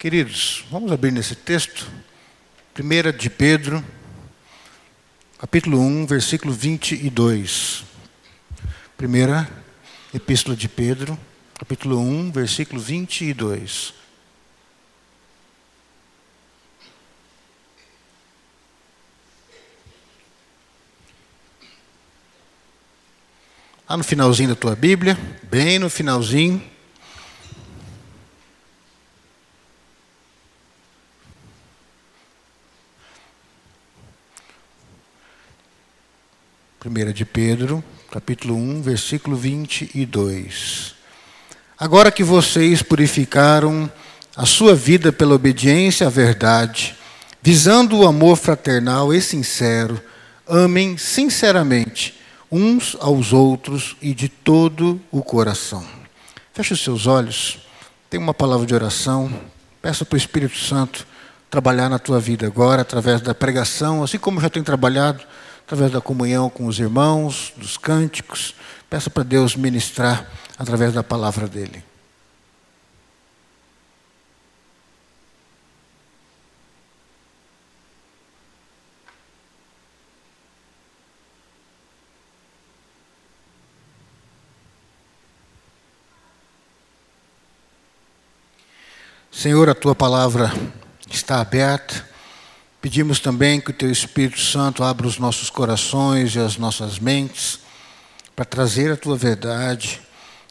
Queridos, vamos abrir nesse texto, 1 de Pedro, capítulo 1, versículo 22. Primeira Epístola de Pedro, capítulo 1, versículo 22. Lá no finalzinho da tua Bíblia, bem no finalzinho. Primeira de Pedro, capítulo 1, versículo 22. Agora que vocês purificaram a sua vida pela obediência à verdade, visando o amor fraternal e sincero, amem sinceramente uns aos outros e de todo o coração. Feche os seus olhos, tem uma palavra de oração, peça para o Espírito Santo trabalhar na tua vida agora, através da pregação, assim como já tem trabalhado através da comunhão com os irmãos, dos cânticos. Peça para Deus ministrar através da palavra dele. Senhor, a tua palavra está aberta Pedimos também que o Teu Espírito Santo abra os nossos corações e as nossas mentes para trazer a Tua verdade,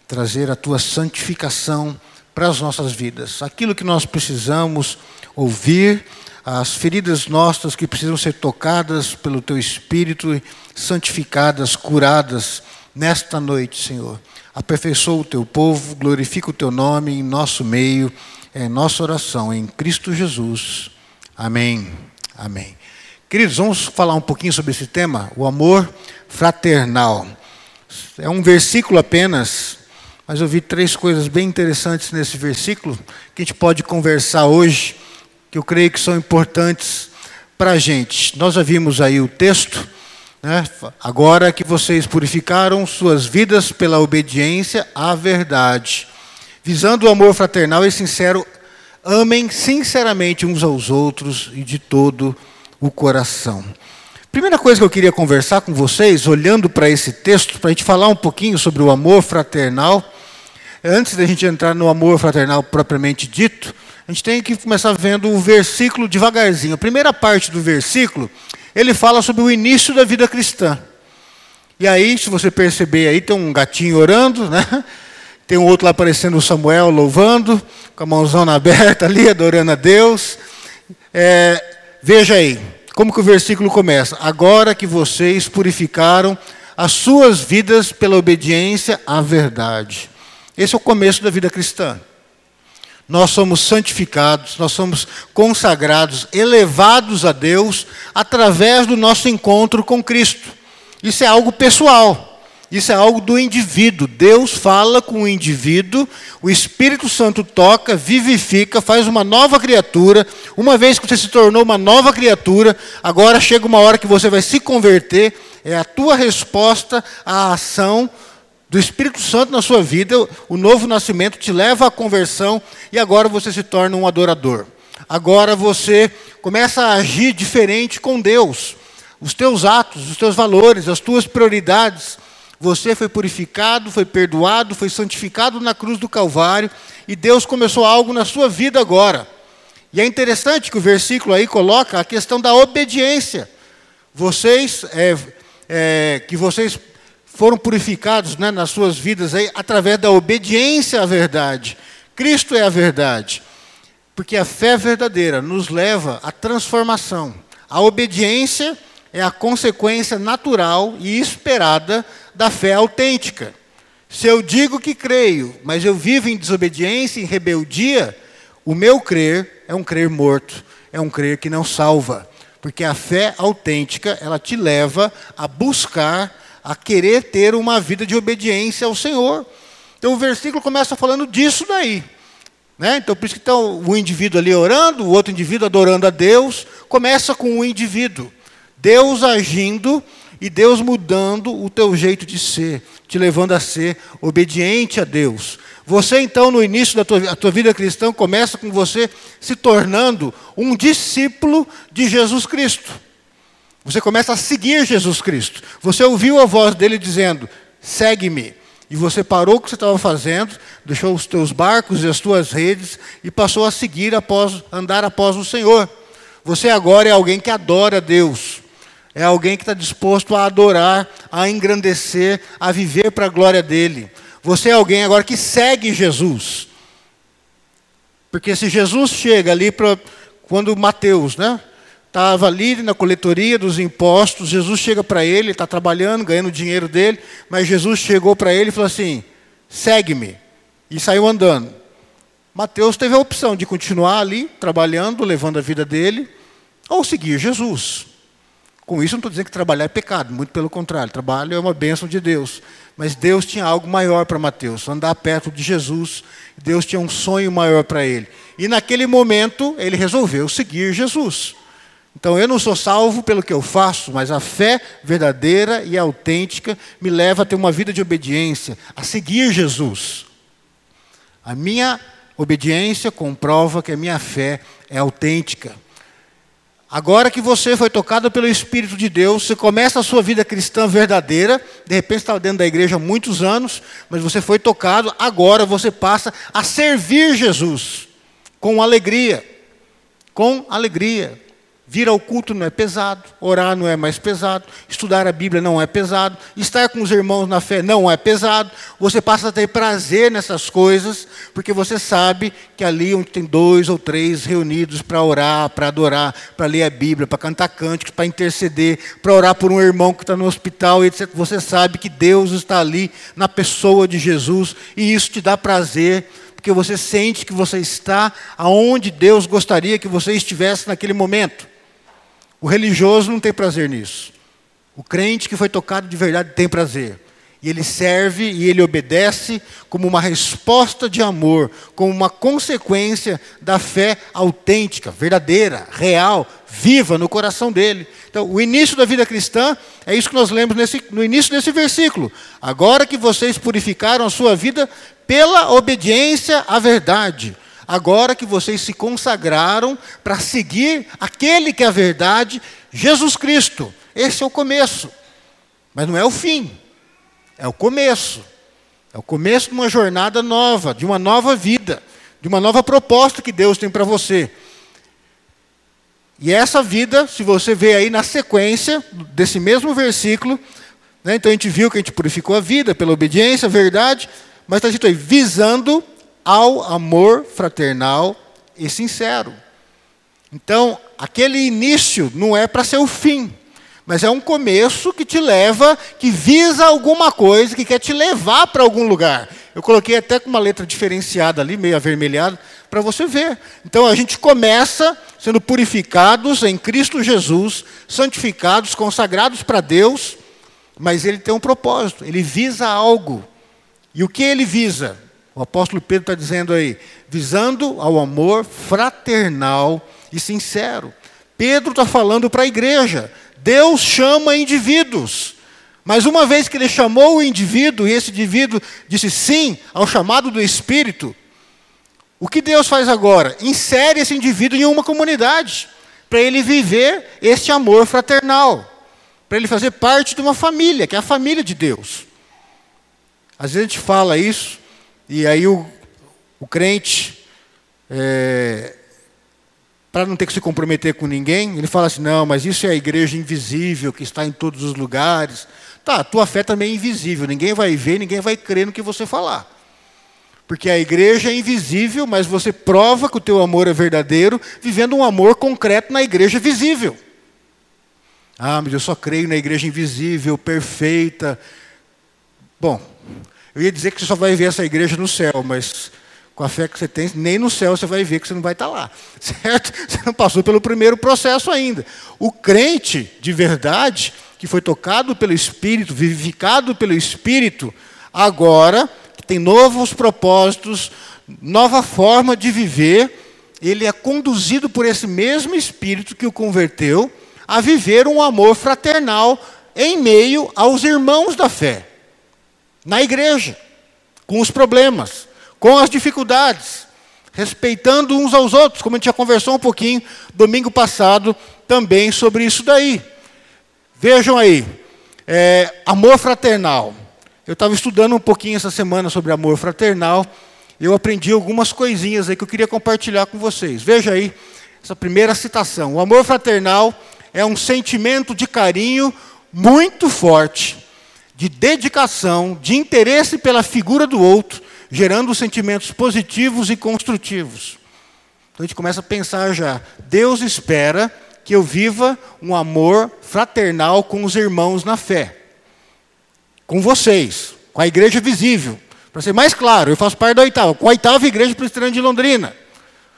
trazer a Tua santificação para as nossas vidas. Aquilo que nós precisamos ouvir, as feridas nossas que precisam ser tocadas pelo Teu Espírito santificadas, curadas nesta noite, Senhor. Aperfeiçoa o Teu povo, glorifica o Teu nome em nosso meio, é nossa oração, em Cristo Jesus. Amém. Amém. Queridos, vamos falar um pouquinho sobre esse tema, o amor fraternal. É um versículo apenas, mas eu vi três coisas bem interessantes nesse versículo que a gente pode conversar hoje, que eu creio que são importantes para a gente. Nós já vimos aí o texto, né? agora que vocês purificaram suas vidas pela obediência à verdade, visando o amor fraternal e sincero Amem sinceramente uns aos outros e de todo o coração. Primeira coisa que eu queria conversar com vocês, olhando para esse texto, para a gente falar um pouquinho sobre o amor fraternal. Antes da gente entrar no amor fraternal propriamente dito, a gente tem que começar vendo o versículo devagarzinho. A primeira parte do versículo, ele fala sobre o início da vida cristã. E aí, se você perceber aí, tem um gatinho orando, né? Tem um outro lá aparecendo o Samuel louvando, com a mãozão aberta ali, adorando a Deus. É, veja aí, como que o versículo começa? Agora que vocês purificaram as suas vidas pela obediência à verdade. Esse é o começo da vida cristã. Nós somos santificados, nós somos consagrados, elevados a Deus através do nosso encontro com Cristo. Isso é algo pessoal. Isso é algo do indivíduo. Deus fala com o indivíduo, o Espírito Santo toca, vivifica, faz uma nova criatura. Uma vez que você se tornou uma nova criatura, agora chega uma hora que você vai se converter. É a tua resposta à ação do Espírito Santo na sua vida. O novo nascimento te leva à conversão e agora você se torna um adorador. Agora você começa a agir diferente com Deus. Os teus atos, os teus valores, as tuas prioridades você foi purificado, foi perdoado, foi santificado na cruz do Calvário e Deus começou algo na sua vida agora. E é interessante que o versículo aí coloca a questão da obediência. Vocês, é, é, que vocês foram purificados né, nas suas vidas aí através da obediência à verdade. Cristo é a verdade. Porque a fé verdadeira nos leva à transformação. A obediência é a consequência natural e esperada da fé autêntica. Se eu digo que creio, mas eu vivo em desobediência, em rebeldia, o meu crer é um crer morto, é um crer que não salva. Porque a fé autêntica, ela te leva a buscar, a querer ter uma vida de obediência ao Senhor. Então o versículo começa falando disso daí. Né? Então, por isso que está o indivíduo ali orando, o outro indivíduo adorando a Deus. Começa com o indivíduo. Deus agindo e Deus mudando o teu jeito de ser, te levando a ser obediente a Deus. Você, então, no início da tua, tua vida cristã, começa com você se tornando um discípulo de Jesus Cristo. Você começa a seguir Jesus Cristo. Você ouviu a voz dele dizendo: segue-me. E você parou o que você estava fazendo, deixou os teus barcos e as tuas redes e passou a seguir após andar após o Senhor. Você agora é alguém que adora Deus. É alguém que está disposto a adorar, a engrandecer, a viver para a glória dele. Você é alguém agora que segue Jesus. Porque se Jesus chega ali para quando Mateus, né? Estava ali na coletoria dos impostos, Jesus chega para ele, está trabalhando, ganhando dinheiro dele, mas Jesus chegou para ele e falou assim: segue-me. E saiu andando. Mateus teve a opção de continuar ali, trabalhando, levando a vida dele, ou seguir Jesus. Com isso, não estou dizendo que trabalhar é pecado, muito pelo contrário, trabalho é uma bênção de Deus. Mas Deus tinha algo maior para Mateus, andar perto de Jesus. Deus tinha um sonho maior para ele. E naquele momento, ele resolveu seguir Jesus. Então eu não sou salvo pelo que eu faço, mas a fé verdadeira e autêntica me leva a ter uma vida de obediência, a seguir Jesus. A minha obediência comprova que a minha fé é autêntica. Agora que você foi tocado pelo Espírito de Deus, você começa a sua vida cristã verdadeira, de repente estava dentro da igreja há muitos anos, mas você foi tocado, agora você passa a servir Jesus com alegria. Com alegria. Vir ao culto não é pesado, orar não é mais pesado, estudar a Bíblia não é pesado, estar com os irmãos na fé não é pesado. Você passa a ter prazer nessas coisas, porque você sabe que ali onde tem dois ou três reunidos para orar, para adorar, para ler a Bíblia, para cantar cânticos, para interceder, para orar por um irmão que está no hospital, etc. Você sabe que Deus está ali na pessoa de Jesus e isso te dá prazer porque você sente que você está aonde Deus gostaria que você estivesse naquele momento. O religioso não tem prazer nisso. O crente que foi tocado de verdade tem prazer. E ele serve e ele obedece como uma resposta de amor, como uma consequência da fé autêntica, verdadeira, real, viva no coração dele. Então, o início da vida cristã é isso que nós lemos nesse, no início desse versículo. Agora que vocês purificaram a sua vida pela obediência à verdade agora que vocês se consagraram para seguir aquele que é a verdade, Jesus Cristo. Esse é o começo. Mas não é o fim. É o começo. É o começo de uma jornada nova, de uma nova vida, de uma nova proposta que Deus tem para você. E essa vida, se você vê aí na sequência desse mesmo versículo, né, então a gente viu que a gente purificou a vida pela obediência, verdade, mas está escrito aí, visando ao amor fraternal e sincero. Então, aquele início não é para ser o fim, mas é um começo que te leva, que visa alguma coisa, que quer te levar para algum lugar. Eu coloquei até com uma letra diferenciada ali, meio avermelhada, para você ver. Então a gente começa sendo purificados em Cristo Jesus, santificados, consagrados para Deus, mas ele tem um propósito, ele visa algo. E o que ele visa? O apóstolo Pedro está dizendo aí, visando ao amor fraternal e sincero. Pedro está falando para a igreja. Deus chama indivíduos. Mas uma vez que ele chamou o indivíduo, e esse indivíduo disse sim ao chamado do Espírito, o que Deus faz agora? Insere esse indivíduo em uma comunidade, para ele viver este amor fraternal, para ele fazer parte de uma família, que é a família de Deus. Às vezes a gente fala isso, e aí o, o crente, é, para não ter que se comprometer com ninguém, ele fala assim: não, mas isso é a igreja invisível que está em todos os lugares. Tá, tua fé também é invisível, ninguém vai ver, ninguém vai crer no que você falar. Porque a igreja é invisível, mas você prova que o teu amor é verdadeiro, vivendo um amor concreto na igreja visível. Ah, mas eu só creio na igreja invisível, perfeita. Bom, eu ia dizer que você só vai ver essa igreja no céu, mas com a fé que você tem, nem no céu você vai ver que você não vai estar lá. Certo? Você não passou pelo primeiro processo ainda. O crente de verdade, que foi tocado pelo Espírito, vivificado pelo Espírito, agora tem novos propósitos, nova forma de viver, ele é conduzido por esse mesmo Espírito que o converteu a viver um amor fraternal em meio aos irmãos da fé na igreja, com os problemas, com as dificuldades, respeitando uns aos outros, como a gente já conversou um pouquinho domingo passado também sobre isso daí. Vejam aí, é, amor fraternal. Eu estava estudando um pouquinho essa semana sobre amor fraternal. Eu aprendi algumas coisinhas aí que eu queria compartilhar com vocês. Veja aí essa primeira citação. O amor fraternal é um sentimento de carinho muito forte, de dedicação, de interesse pela figura do outro, gerando sentimentos positivos e construtivos. Então a gente começa a pensar já. Deus espera que eu viva um amor fraternal com os irmãos na fé. Com vocês, com a igreja visível. Para ser mais claro, eu faço parte da oitava, com a oitava igreja presbiteriana de Londrina.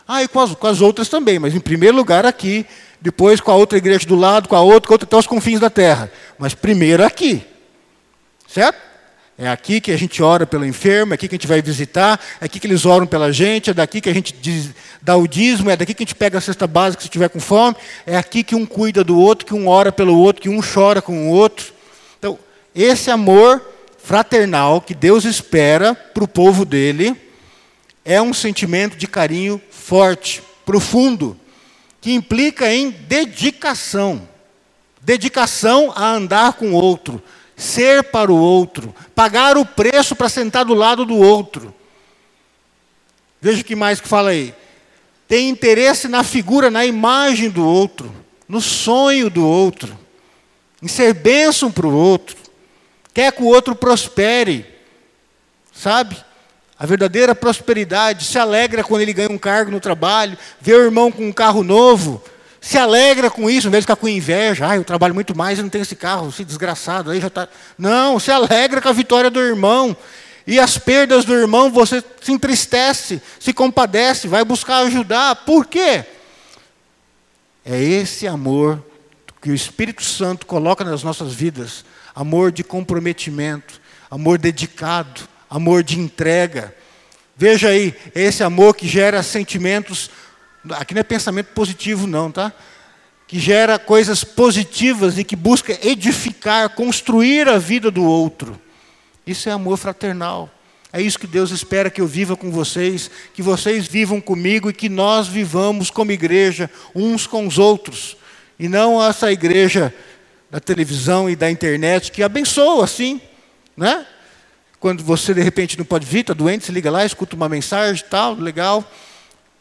Ah, e com as, com as outras também, mas em primeiro lugar aqui, depois com a outra igreja do lado, com a outra, com a outra até os confins da terra. Mas primeiro aqui. Certo? É aqui que a gente ora pelo enfermo, é aqui que a gente vai visitar, é aqui que eles oram pela gente, é daqui que a gente diz, dá o dízimo, é daqui que a gente pega a cesta básica se estiver com fome, é aqui que um cuida do outro, que um ora pelo outro, que um chora com o outro. Então, esse amor fraternal que Deus espera para o povo dele é um sentimento de carinho forte, profundo, que implica em dedicação. Dedicação a andar com o outro, ser para o outro, pagar o preço para sentar do lado do outro. Veja o que mais que fala aí. Tem interesse na figura, na imagem do outro, no sonho do outro, em ser bênção para o outro, quer que o outro prospere, sabe? A verdadeira prosperidade se alegra quando ele ganha um cargo no trabalho, vê o irmão com um carro novo, se alegra com isso, em vez de ficar com inveja. Ah, eu trabalho muito mais e não tenho esse carro, esse desgraçado aí já está. Não, se alegra com a vitória do irmão. E as perdas do irmão, você se entristece, se compadece, vai buscar ajudar. Por quê? É esse amor que o Espírito Santo coloca nas nossas vidas amor de comprometimento, amor dedicado, amor de entrega. Veja aí, esse amor que gera sentimentos Aqui não é pensamento positivo, não, tá? Que gera coisas positivas e que busca edificar, construir a vida do outro. Isso é amor fraternal. É isso que Deus espera que eu viva com vocês, que vocês vivam comigo e que nós vivamos como igreja uns com os outros. E não essa igreja da televisão e da internet que abençoa, assim, né? Quando você de repente não pode vir, está doente, se liga lá, escuta uma mensagem, tal, legal.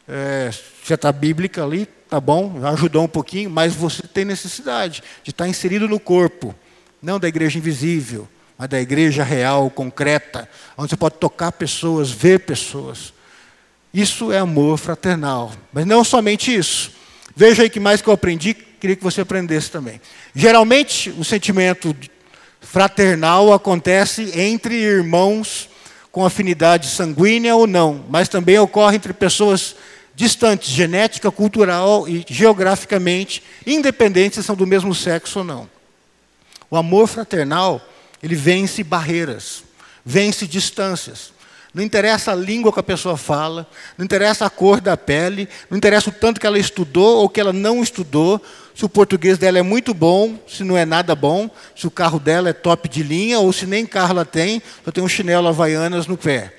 É, já está bíblica ali, tá bom, ajudou um pouquinho, mas você tem necessidade de estar inserido no corpo, não da igreja invisível, mas da igreja real, concreta, onde você pode tocar pessoas, ver pessoas. Isso é amor fraternal. Mas não somente isso. Veja aí que mais que eu aprendi, queria que você aprendesse também. Geralmente, o sentimento fraternal acontece entre irmãos com afinidade sanguínea ou não, mas também ocorre entre pessoas distantes, genética, cultural e geograficamente, independente se são do mesmo sexo ou não. O amor fraternal, ele vence barreiras, vence distâncias. Não interessa a língua que a pessoa fala, não interessa a cor da pele, não interessa o tanto que ela estudou ou que ela não estudou, se o português dela é muito bom, se não é nada bom, se o carro dela é top de linha ou se nem carro ela tem, só tem um chinelo havaianas no pé.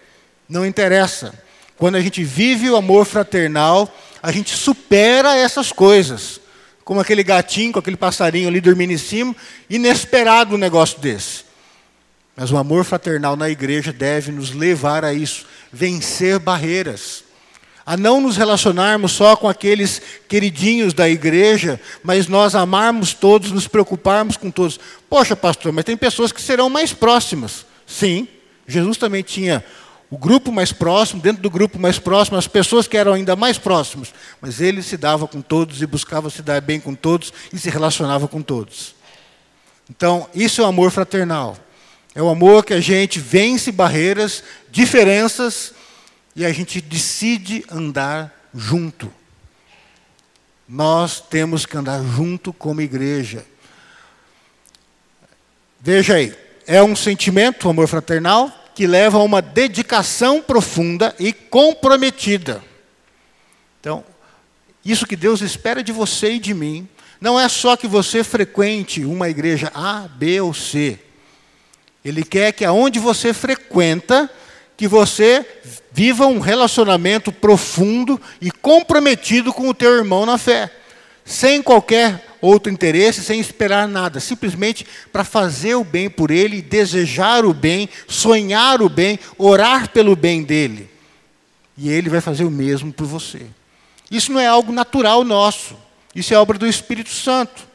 Não interessa. Quando a gente vive o amor fraternal, a gente supera essas coisas. Como aquele gatinho com aquele passarinho ali dormindo em cima, inesperado um negócio desse. Mas o amor fraternal na igreja deve nos levar a isso, vencer barreiras. A não nos relacionarmos só com aqueles queridinhos da igreja, mas nós amarmos todos, nos preocuparmos com todos. Poxa, pastor, mas tem pessoas que serão mais próximas. Sim, Jesus também tinha o grupo mais próximo, dentro do grupo mais próximo, as pessoas que eram ainda mais próximas. Mas ele se dava com todos e buscava se dar bem com todos e se relacionava com todos. Então, isso é o amor fraternal. É o amor que a gente vence barreiras, diferenças e a gente decide andar junto. Nós temos que andar junto como igreja. Veja aí, é um sentimento, o amor fraternal, que leva a uma dedicação profunda e comprometida. Então, isso que Deus espera de você e de mim, não é só que você frequente uma igreja A, B ou C. Ele quer que aonde você frequenta, que você viva um relacionamento profundo e comprometido com o teu irmão na fé, sem qualquer outro interesse, sem esperar nada, simplesmente para fazer o bem por ele, desejar o bem, sonhar o bem, orar pelo bem dele. E ele vai fazer o mesmo por você. Isso não é algo natural nosso, isso é obra do Espírito Santo.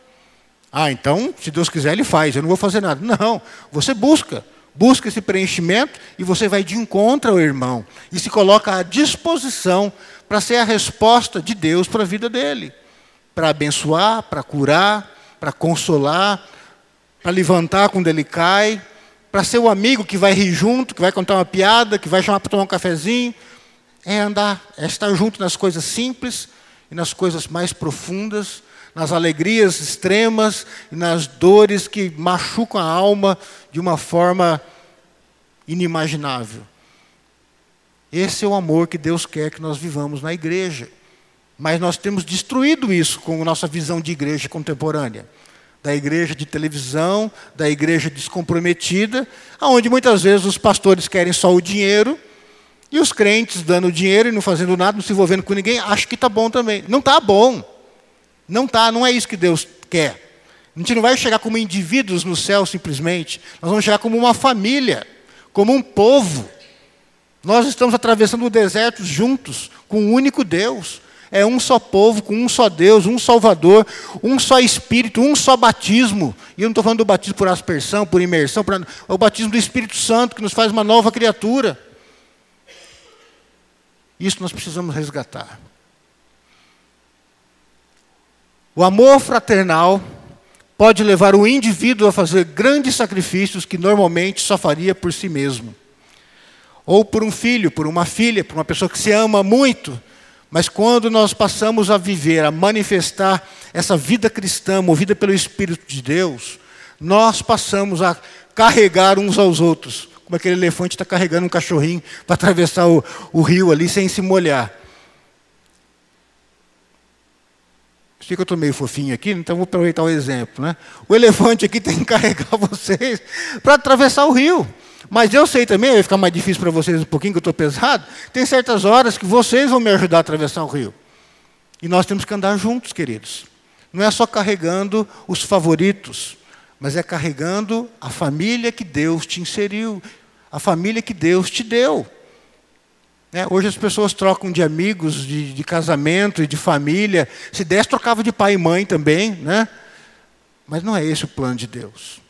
Ah, então, se Deus quiser, Ele faz, eu não vou fazer nada. Não, você busca, busca esse preenchimento e você vai de encontro ao irmão e se coloca à disposição para ser a resposta de Deus para a vida dele para abençoar, para curar, para consolar, para levantar quando ele cai, para ser o amigo que vai rir junto, que vai contar uma piada, que vai chamar para tomar um cafezinho. É andar, é estar junto nas coisas simples e nas coisas mais profundas, nas alegrias extremas e nas dores que machucam a alma de uma forma inimaginável. Esse é o amor que Deus quer que nós vivamos na igreja. Mas nós temos destruído isso com a nossa visão de igreja contemporânea. Da igreja de televisão, da igreja descomprometida, onde muitas vezes os pastores querem só o dinheiro, e os crentes dando dinheiro e não fazendo nada, não se envolvendo com ninguém, acho que está bom também. Não está bom. Não está, não é isso que Deus quer. A gente não vai chegar como indivíduos no céu simplesmente, nós vamos chegar como uma família, como um povo. Nós estamos atravessando o deserto juntos, com um único Deus. É um só povo, com um só Deus, um Salvador, um só Espírito, um só batismo. E eu não estou falando do batismo por aspersão, por imersão, por... é o batismo do Espírito Santo que nos faz uma nova criatura. Isso nós precisamos resgatar. O amor fraternal pode levar o indivíduo a fazer grandes sacrifícios que normalmente só faria por si mesmo. Ou por um filho, por uma filha, por uma pessoa que se ama muito mas quando nós passamos a viver, a manifestar essa vida cristã movida pelo Espírito de Deus, nós passamos a carregar uns aos outros. Como aquele elefante está carregando um cachorrinho para atravessar o, o rio ali sem se molhar. Sei que eu estou meio fofinho aqui, então vou aproveitar o exemplo. Né? O elefante aqui tem que carregar vocês para atravessar o rio. Mas eu sei também, vai ficar mais difícil para vocês um pouquinho, que eu estou pesado. Tem certas horas que vocês vão me ajudar a atravessar o rio. E nós temos que andar juntos, queridos. Não é só carregando os favoritos, mas é carregando a família que Deus te inseriu, a família que Deus te deu. É, hoje as pessoas trocam de amigos, de, de casamento e de família. Se desse, trocava de pai e mãe também, né? Mas não é esse o plano de Deus.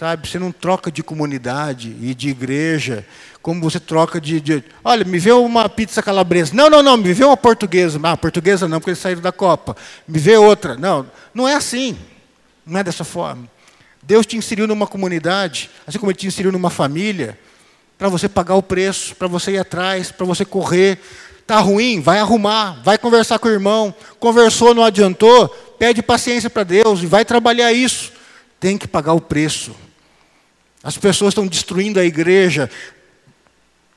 Sabe, você não troca de comunidade e de igreja como você troca de, de, Olha, me vê uma pizza calabresa. Não, não, não, me vê uma portuguesa. Ah, portuguesa não, porque eles saíram da Copa. Me vê outra. Não, não é assim. Não é dessa forma. Deus te inseriu numa comunidade, assim como Ele te inseriu numa família, para você pagar o preço, para você ir atrás, para você correr. Está ruim? Vai arrumar, vai conversar com o irmão. Conversou, não adiantou? Pede paciência para Deus e vai trabalhar isso. Tem que pagar o preço. As pessoas estão destruindo a igreja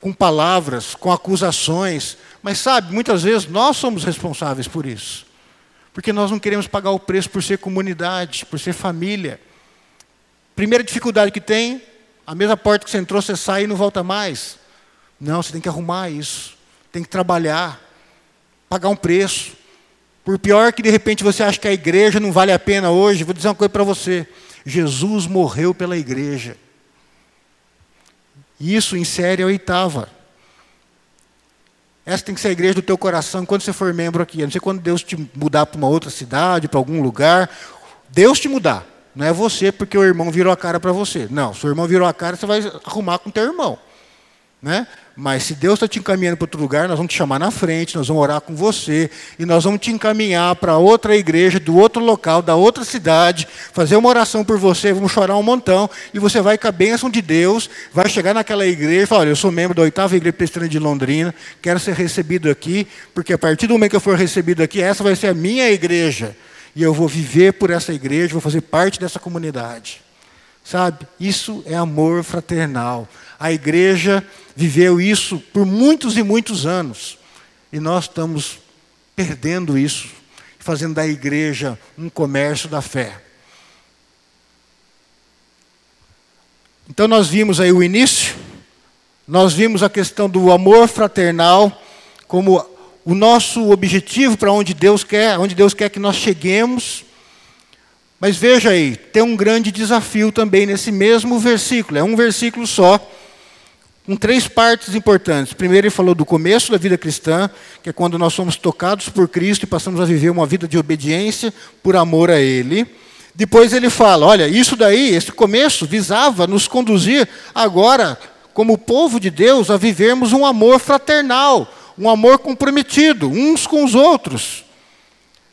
com palavras, com acusações, mas sabe, muitas vezes nós somos responsáveis por isso. Porque nós não queremos pagar o preço por ser comunidade, por ser família. Primeira dificuldade que tem, a mesma porta que você entrou, você sai e não volta mais. Não, você tem que arrumar isso. Tem que trabalhar, pagar um preço. Por pior que de repente você acha que a igreja não vale a pena hoje, vou dizer uma coisa para você. Jesus morreu pela igreja. Isso insere a oitava. Essa tem que ser a igreja do teu coração quando você for membro aqui. A não ser quando Deus te mudar para uma outra cidade, para algum lugar. Deus te mudar. Não é você porque o irmão virou a cara para você. Não, se o irmão virou a cara, você vai arrumar com o teu irmão. Né? Mas se Deus está te encaminhando para outro lugar, nós vamos te chamar na frente, nós vamos orar com você, e nós vamos te encaminhar para outra igreja, do outro local, da outra cidade, fazer uma oração por você, vamos chorar um montão, e você vai com a bênção de Deus, vai chegar naquela igreja e falar: Olha, eu sou membro da oitava igreja presbiteriana de Londrina, quero ser recebido aqui, porque a partir do momento que eu for recebido aqui, essa vai ser a minha igreja, e eu vou viver por essa igreja, vou fazer parte dessa comunidade. Sabe? Isso é amor fraternal. A igreja viveu isso por muitos e muitos anos. E nós estamos perdendo isso, fazendo da igreja um comércio da fé. Então nós vimos aí o início, Nós vimos a questão do amor fraternal como o nosso objetivo para onde Deus quer, onde Deus quer que nós cheguemos. Mas veja aí, tem um grande desafio também nesse mesmo versículo. É um versículo só, com três partes importantes. Primeiro, ele falou do começo da vida cristã, que é quando nós somos tocados por Cristo e passamos a viver uma vida de obediência por amor a Ele. Depois ele fala: olha, isso daí, esse começo, visava nos conduzir agora, como povo de Deus, a vivermos um amor fraternal, um amor comprometido uns com os outros.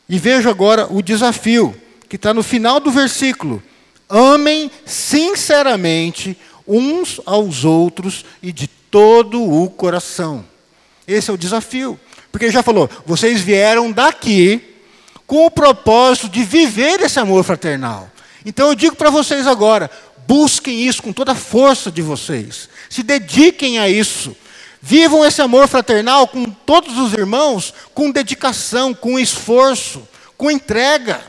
E veja agora o desafio, que está no final do versículo: amem sinceramente uns aos outros e de todo o coração. Esse é o desafio. Porque ele já falou: vocês vieram daqui com o propósito de viver esse amor fraternal. Então eu digo para vocês agora: busquem isso com toda a força de vocês, se dediquem a isso. Vivam esse amor fraternal com todos os irmãos, com dedicação, com esforço, com entrega.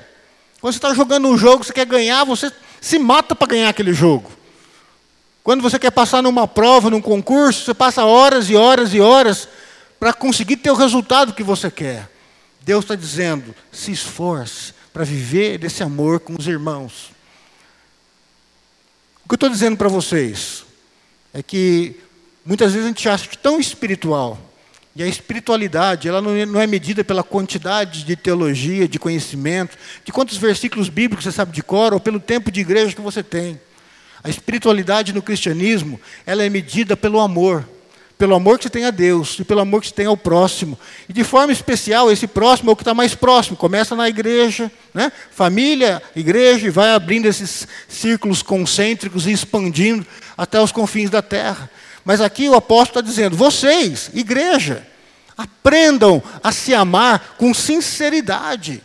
Quando você está jogando um jogo, você quer ganhar, você se mata para ganhar aquele jogo. Quando você quer passar numa prova, num concurso, você passa horas e horas e horas para conseguir ter o resultado que você quer. Deus está dizendo: se esforce para viver desse amor com os irmãos. O que eu estou dizendo para vocês é que muitas vezes a gente acha que tão espiritual, e a espiritualidade, ela é, não é medida pela quantidade de teologia, de conhecimento, de quantos versículos bíblicos você sabe de cor, ou pelo tempo de igreja que você tem. A espiritualidade no cristianismo, ela é medida pelo amor pelo amor que você tem a Deus e pelo amor que você tem ao próximo. E de forma especial, esse próximo é o que está mais próximo. Começa na igreja, né? família, igreja, e vai abrindo esses círculos concêntricos e expandindo até os confins da terra. Mas aqui o apóstolo está dizendo: vocês, igreja, aprendam a se amar com sinceridade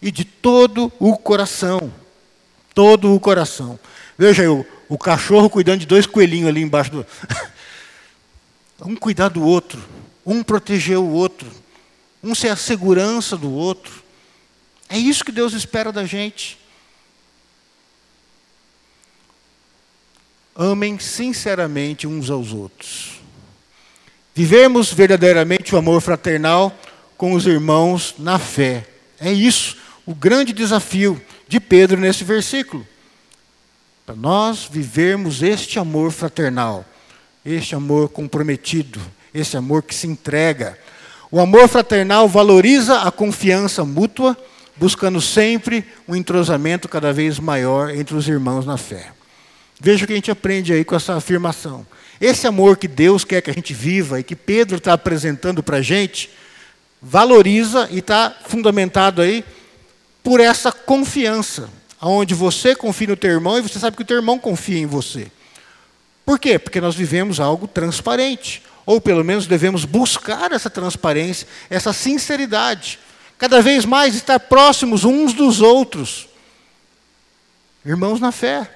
e de todo o coração. Todo o coração. Veja aí, o, o cachorro cuidando de dois coelhinhos ali embaixo do. Um cuidar do outro, um proteger o outro, um ser a segurança do outro. É isso que Deus espera da gente. Amem sinceramente uns aos outros. Vivemos verdadeiramente o amor fraternal com os irmãos na fé. É isso o grande desafio de Pedro nesse versículo. Para nós vivermos este amor fraternal este amor comprometido, esse amor que se entrega. O amor fraternal valoriza a confiança mútua, buscando sempre um entrosamento cada vez maior entre os irmãos na fé. Veja o que a gente aprende aí com essa afirmação. Esse amor que Deus quer que a gente viva e que Pedro está apresentando para a gente, valoriza e está fundamentado aí por essa confiança, onde você confia no teu irmão e você sabe que o teu irmão confia em você. Por quê? Porque nós vivemos algo transparente. Ou pelo menos devemos buscar essa transparência, essa sinceridade. Cada vez mais estar próximos uns dos outros. Irmãos na fé.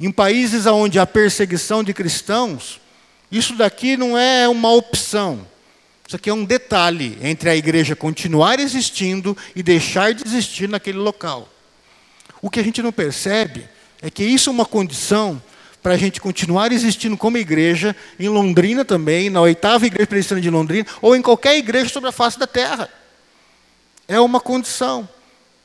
Em países onde há perseguição de cristãos, isso daqui não é uma opção. Isso aqui é um detalhe entre a igreja continuar existindo e deixar de existir naquele local. O que a gente não percebe é que isso é uma condição para a gente continuar existindo como igreja, em Londrina também, na oitava igreja presbiteriana de Londrina, ou em qualquer igreja sobre a face da terra. É uma condição.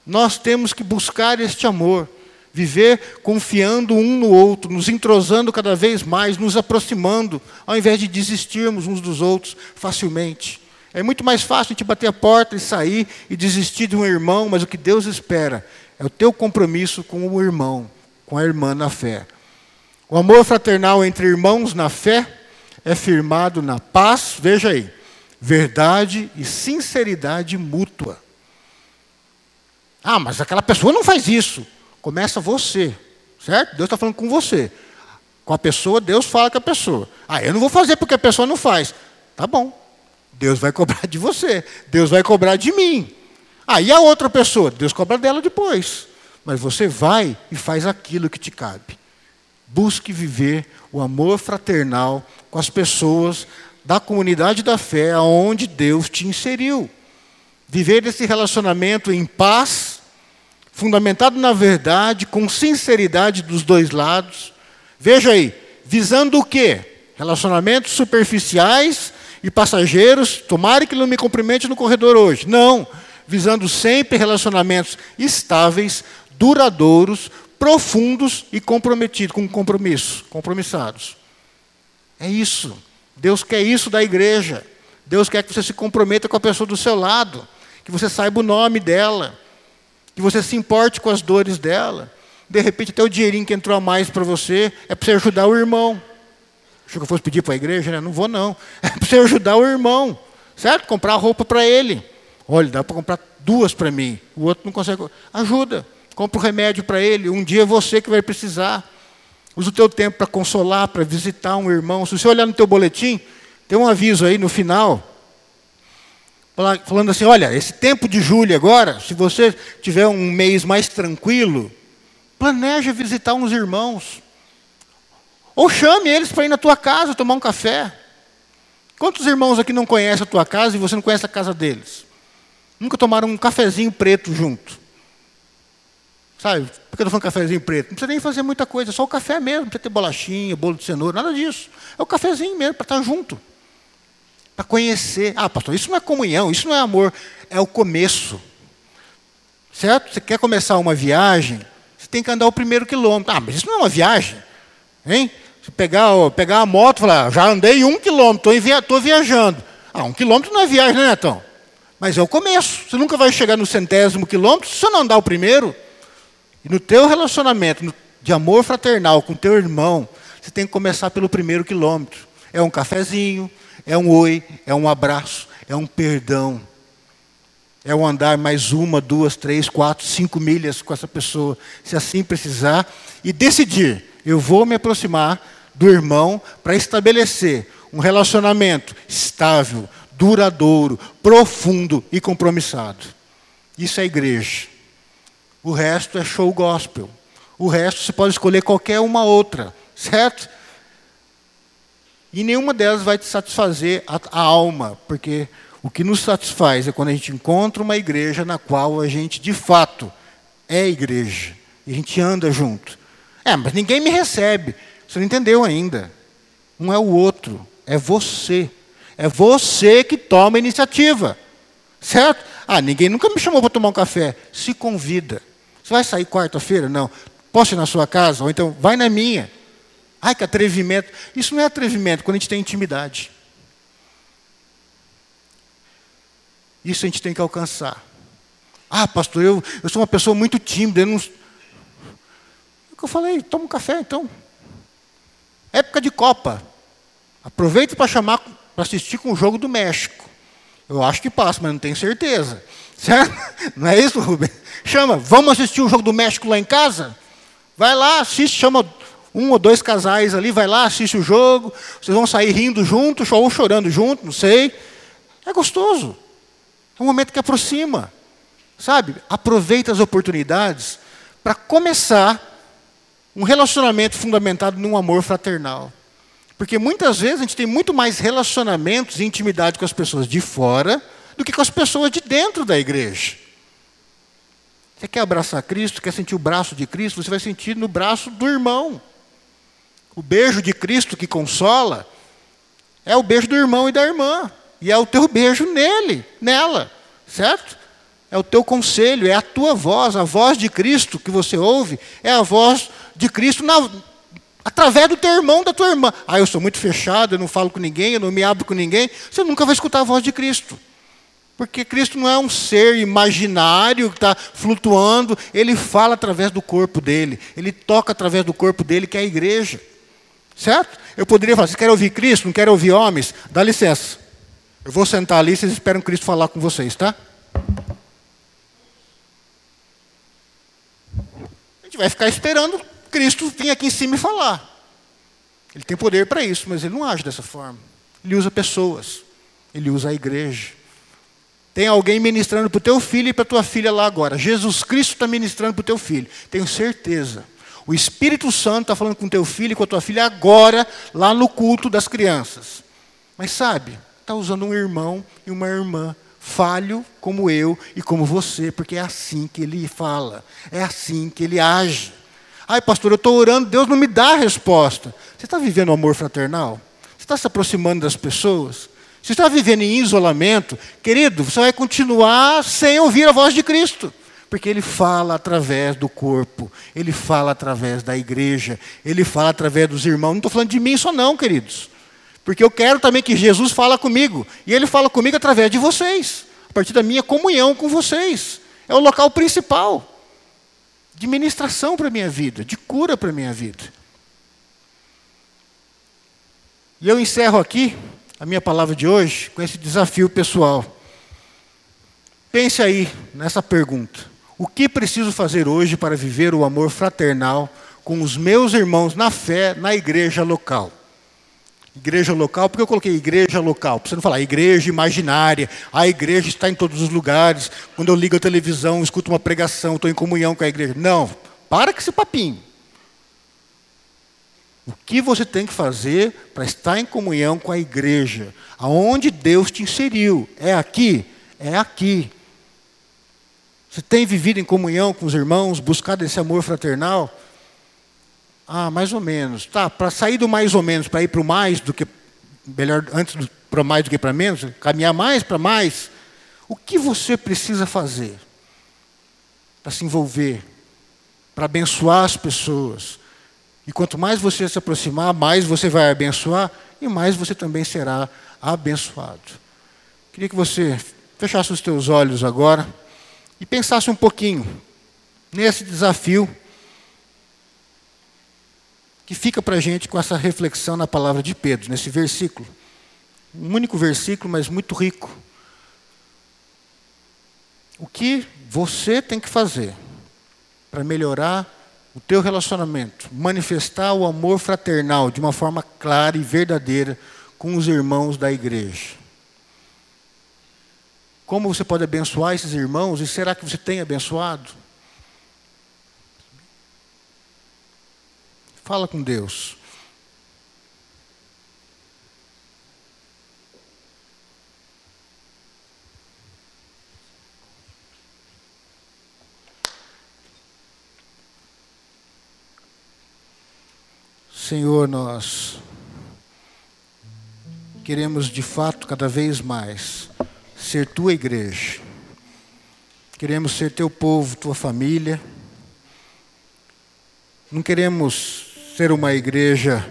Nós temos que buscar este amor, viver confiando um no outro, nos entrosando cada vez mais, nos aproximando, ao invés de desistirmos uns dos outros facilmente. É muito mais fácil a gente bater a porta e sair e desistir de um irmão, mas o que Deus espera é o teu compromisso com o irmão, com a irmã na fé. O amor fraternal entre irmãos na fé é firmado na paz, veja aí, verdade e sinceridade mútua. Ah, mas aquela pessoa não faz isso. Começa você, certo? Deus está falando com você. Com a pessoa, Deus fala com a pessoa. Ah, eu não vou fazer porque a pessoa não faz. Tá bom. Deus vai cobrar de você. Deus vai cobrar de mim. E a outra pessoa? Deus cobra dela depois. Mas você vai e faz aquilo que te cabe. Busque viver o amor fraternal com as pessoas da comunidade da fé aonde Deus te inseriu. Viver esse relacionamento em paz, fundamentado na verdade, com sinceridade dos dois lados. Veja aí, visando o quê? Relacionamentos superficiais e passageiros, tomara que não me cumprimente no corredor hoje. Não, visando sempre relacionamentos estáveis, duradouros, profundos e comprometidos, com compromisso, compromissados. É isso. Deus quer isso da igreja. Deus quer que você se comprometa com a pessoa do seu lado, que você saiba o nome dela, que você se importe com as dores dela. De repente, até o dinheirinho que entrou a mais para você é para você ajudar o irmão. Achou que eu fosse pedir para a igreja, né? Não vou, não. É para você ajudar o irmão, certo? Comprar roupa para ele. Olha, dá para comprar duas para mim. O outro não consegue. Ajuda. Compra o um remédio para ele. Um dia é você que vai precisar. Usa o teu tempo para consolar, para visitar um irmão. Se você olhar no teu boletim, tem um aviso aí no final, falando assim: olha, esse tempo de julho agora, se você tiver um mês mais tranquilo, planeja visitar uns irmãos. Ou chame eles para ir na tua casa tomar um café. Quantos irmãos aqui não conhecem a tua casa e você não conhece a casa deles? Nunca tomaram um cafezinho preto junto. Sabe? Por que eu estou falando cafezinho preto? Não precisa nem fazer muita coisa, só o café mesmo, não precisa ter bolachinha, bolo de cenoura, nada disso. É o cafezinho mesmo, para estar junto para conhecer. Ah, pastor, isso não é comunhão, isso não é amor, é o começo. Certo? Você quer começar uma viagem, você tem que andar o primeiro quilômetro. Ah, mas isso não é uma viagem. Hein? Você pegar, pegar a moto e falar, já andei um quilômetro, estou viajando. Ah, um quilômetro não é viagem, né, Netão? Mas é o começo. Você nunca vai chegar no centésimo quilômetro se você não andar o primeiro. E no teu relacionamento de amor fraternal com teu irmão, você tem que começar pelo primeiro quilômetro. É um cafezinho, é um oi, é um abraço, é um perdão. É um andar mais uma, duas, três, quatro, cinco milhas com essa pessoa, se assim precisar, e decidir: eu vou me aproximar do irmão para estabelecer um relacionamento estável, duradouro, profundo e compromissado. Isso é igreja. O resto é show gospel. O resto você pode escolher qualquer uma outra, certo? E nenhuma delas vai te satisfazer a, a alma, porque o que nos satisfaz é quando a gente encontra uma igreja na qual a gente, de fato, é igreja. E a gente anda junto. É, mas ninguém me recebe. Você não entendeu ainda. Um é o outro. É você. É você que toma a iniciativa. Certo? Ah, ninguém nunca me chamou para tomar um café. Se convida. Você vai sair quarta-feira? Não. Posso ir na sua casa? Ou então, vai na minha. Ai, que atrevimento. Isso não é atrevimento quando a gente tem intimidade. Isso a gente tem que alcançar. Ah, pastor, eu, eu sou uma pessoa muito tímida. Eu não... É eu falei, toma um café então. Época de Copa. Aproveita para chamar para assistir com o jogo do México. Eu acho que passa, mas não tenho certeza. Certo? Não é isso, Rubem? Chama, vamos assistir o jogo do México lá em casa? Vai lá, assiste, chama um ou dois casais ali, vai lá, assiste o jogo, vocês vão sair rindo juntos ou chorando junto, não sei. É gostoso. É um momento que aproxima. Sabe? Aproveita as oportunidades para começar um relacionamento fundamentado num amor fraternal. Porque muitas vezes a gente tem muito mais relacionamentos e intimidade com as pessoas de fora do que com as pessoas de dentro da igreja. Você quer abraçar Cristo, quer sentir o braço de Cristo, você vai sentir no braço do irmão. O beijo de Cristo que consola é o beijo do irmão e da irmã. E é o teu beijo nele, nela, certo? É o teu conselho, é a tua voz, a voz de Cristo que você ouve, é a voz de Cristo na, através do teu irmão, da tua irmã. Ah, eu sou muito fechado, eu não falo com ninguém, eu não me abro com ninguém. Você nunca vai escutar a voz de Cristo. Porque Cristo não é um ser imaginário que está flutuando, ele fala através do corpo dele, ele toca através do corpo dele, que é a igreja. Certo? Eu poderia falar, vocês querem ouvir Cristo, não querem ouvir homens? Dá licença. Eu vou sentar ali, vocês esperam Cristo falar com vocês, tá? A gente vai ficar esperando Cristo vir aqui em cima e falar. Ele tem poder para isso, mas ele não age dessa forma. Ele usa pessoas. Ele usa a igreja. Tem alguém ministrando para o teu filho e para a tua filha lá agora. Jesus Cristo está ministrando para o teu filho. Tenho certeza. O Espírito Santo está falando com teu filho e com a tua filha agora, lá no culto das crianças. Mas sabe, está usando um irmão e uma irmã falho como eu e como você, porque é assim que ele fala, é assim que ele age. Ai, pastor, eu estou orando, Deus não me dá a resposta. Você está vivendo amor fraternal? está se aproximando das pessoas? Se está vivendo em isolamento, querido, você vai continuar sem ouvir a voz de Cristo. Porque ele fala através do corpo, ele fala através da igreja, ele fala através dos irmãos. Não estou falando de mim só não, queridos. Porque eu quero também que Jesus fala comigo. E ele fala comigo através de vocês. A partir da minha comunhão com vocês. É o local principal de ministração para a minha vida, de cura para a minha vida. E eu encerro aqui a minha palavra de hoje com esse desafio pessoal. Pense aí nessa pergunta. O que preciso fazer hoje para viver o amor fraternal com os meus irmãos na fé na igreja local? Igreja local, porque eu coloquei igreja local? Para você não falar igreja imaginária, a igreja está em todos os lugares. Quando eu ligo a televisão, escuto uma pregação, estou em comunhão com a igreja. Não, para com esse papinho. O que você tem que fazer para estar em comunhão com a igreja? Aonde Deus te inseriu? É aqui? É aqui. Você tem vivido em comunhão com os irmãos, buscado esse amor fraternal? Ah, mais ou menos. Tá, para sair do mais ou menos, para ir para o mais do que. Melhor, antes para mais do que para menos, caminhar mais para mais. O que você precisa fazer para se envolver, para abençoar as pessoas? E quanto mais você se aproximar, mais você vai abençoar e mais você também será abençoado. Queria que você fechasse os teus olhos agora e pensasse um pouquinho nesse desafio que fica para a gente com essa reflexão na palavra de Pedro, nesse versículo. Um único versículo, mas muito rico. O que você tem que fazer para melhorar o teu relacionamento, manifestar o amor fraternal de uma forma clara e verdadeira com os irmãos da igreja? Como você pode abençoar esses irmãos e será que você tem abençoado? Fala com Deus. Senhor, nós queremos de fato cada vez mais ser tua igreja. Queremos ser teu povo, tua família. Não queremos ser uma igreja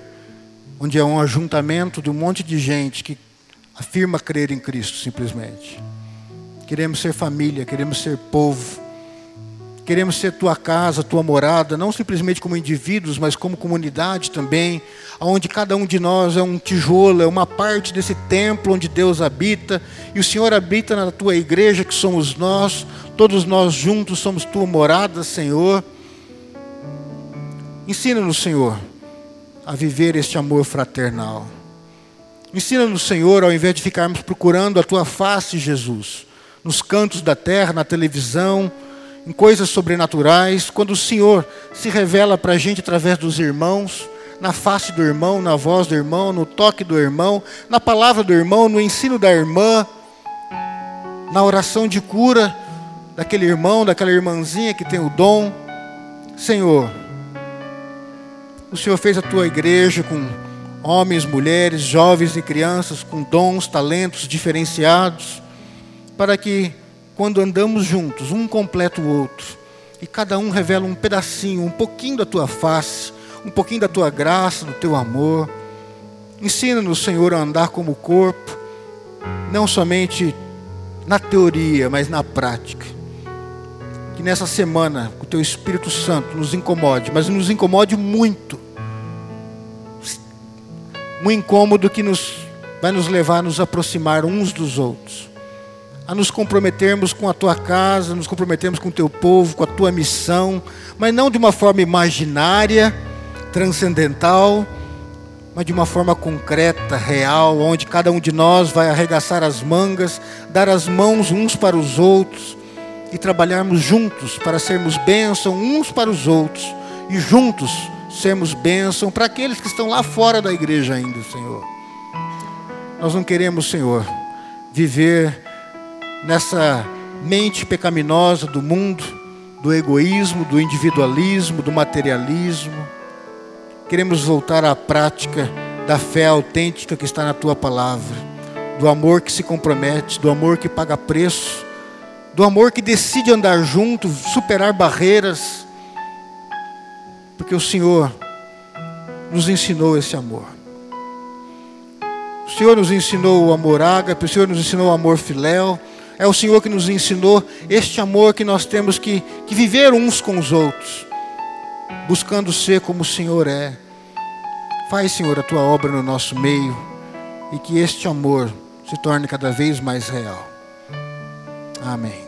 onde é um ajuntamento de um monte de gente que afirma crer em Cristo simplesmente. Queremos ser família, queremos ser povo. Queremos ser tua casa, tua morada, não simplesmente como indivíduos, mas como comunidade também, onde cada um de nós é um tijolo, é uma parte desse templo onde Deus habita, e o Senhor habita na tua igreja, que somos nós, todos nós juntos somos tua morada, Senhor. Ensina-nos, Senhor, a viver este amor fraternal. Ensina-nos, Senhor, ao invés de ficarmos procurando a tua face, Jesus, nos cantos da terra, na televisão, em coisas sobrenaturais, quando o Senhor se revela para a gente através dos irmãos, na face do irmão, na voz do irmão, no toque do irmão, na palavra do irmão, no ensino da irmã, na oração de cura daquele irmão, daquela irmãzinha que tem o dom. Senhor, o Senhor fez a tua igreja com homens, mulheres, jovens e crianças com dons, talentos diferenciados, para que quando andamos juntos, um completa o outro, e cada um revela um pedacinho, um pouquinho da tua face, um pouquinho da tua graça, do teu amor. Ensina-nos, Senhor, a andar como corpo, não somente na teoria, mas na prática. Que nessa semana o teu Espírito Santo nos incomode, mas nos incomode muito. Um incômodo que nos vai nos levar a nos aproximar uns dos outros. A nos comprometermos com a tua casa, nos comprometermos com o teu povo, com a tua missão, mas não de uma forma imaginária, transcendental, mas de uma forma concreta, real, onde cada um de nós vai arregaçar as mangas, dar as mãos uns para os outros e trabalharmos juntos para sermos bênção uns para os outros e juntos sermos bênção para aqueles que estão lá fora da igreja ainda, Senhor. Nós não queremos, Senhor, viver nessa mente pecaminosa do mundo, do egoísmo, do individualismo, do materialismo. Queremos voltar à prática da fé autêntica que está na tua palavra, do amor que se compromete, do amor que paga preço, do amor que decide andar junto, superar barreiras, porque o Senhor nos ensinou esse amor. O Senhor nos ensinou o amor ágape, o Senhor nos ensinou o amor filéu, é o Senhor que nos ensinou este amor que nós temos que, que viver uns com os outros, buscando ser como o Senhor é. Faz, Senhor, a tua obra no nosso meio e que este amor se torne cada vez mais real. Amém.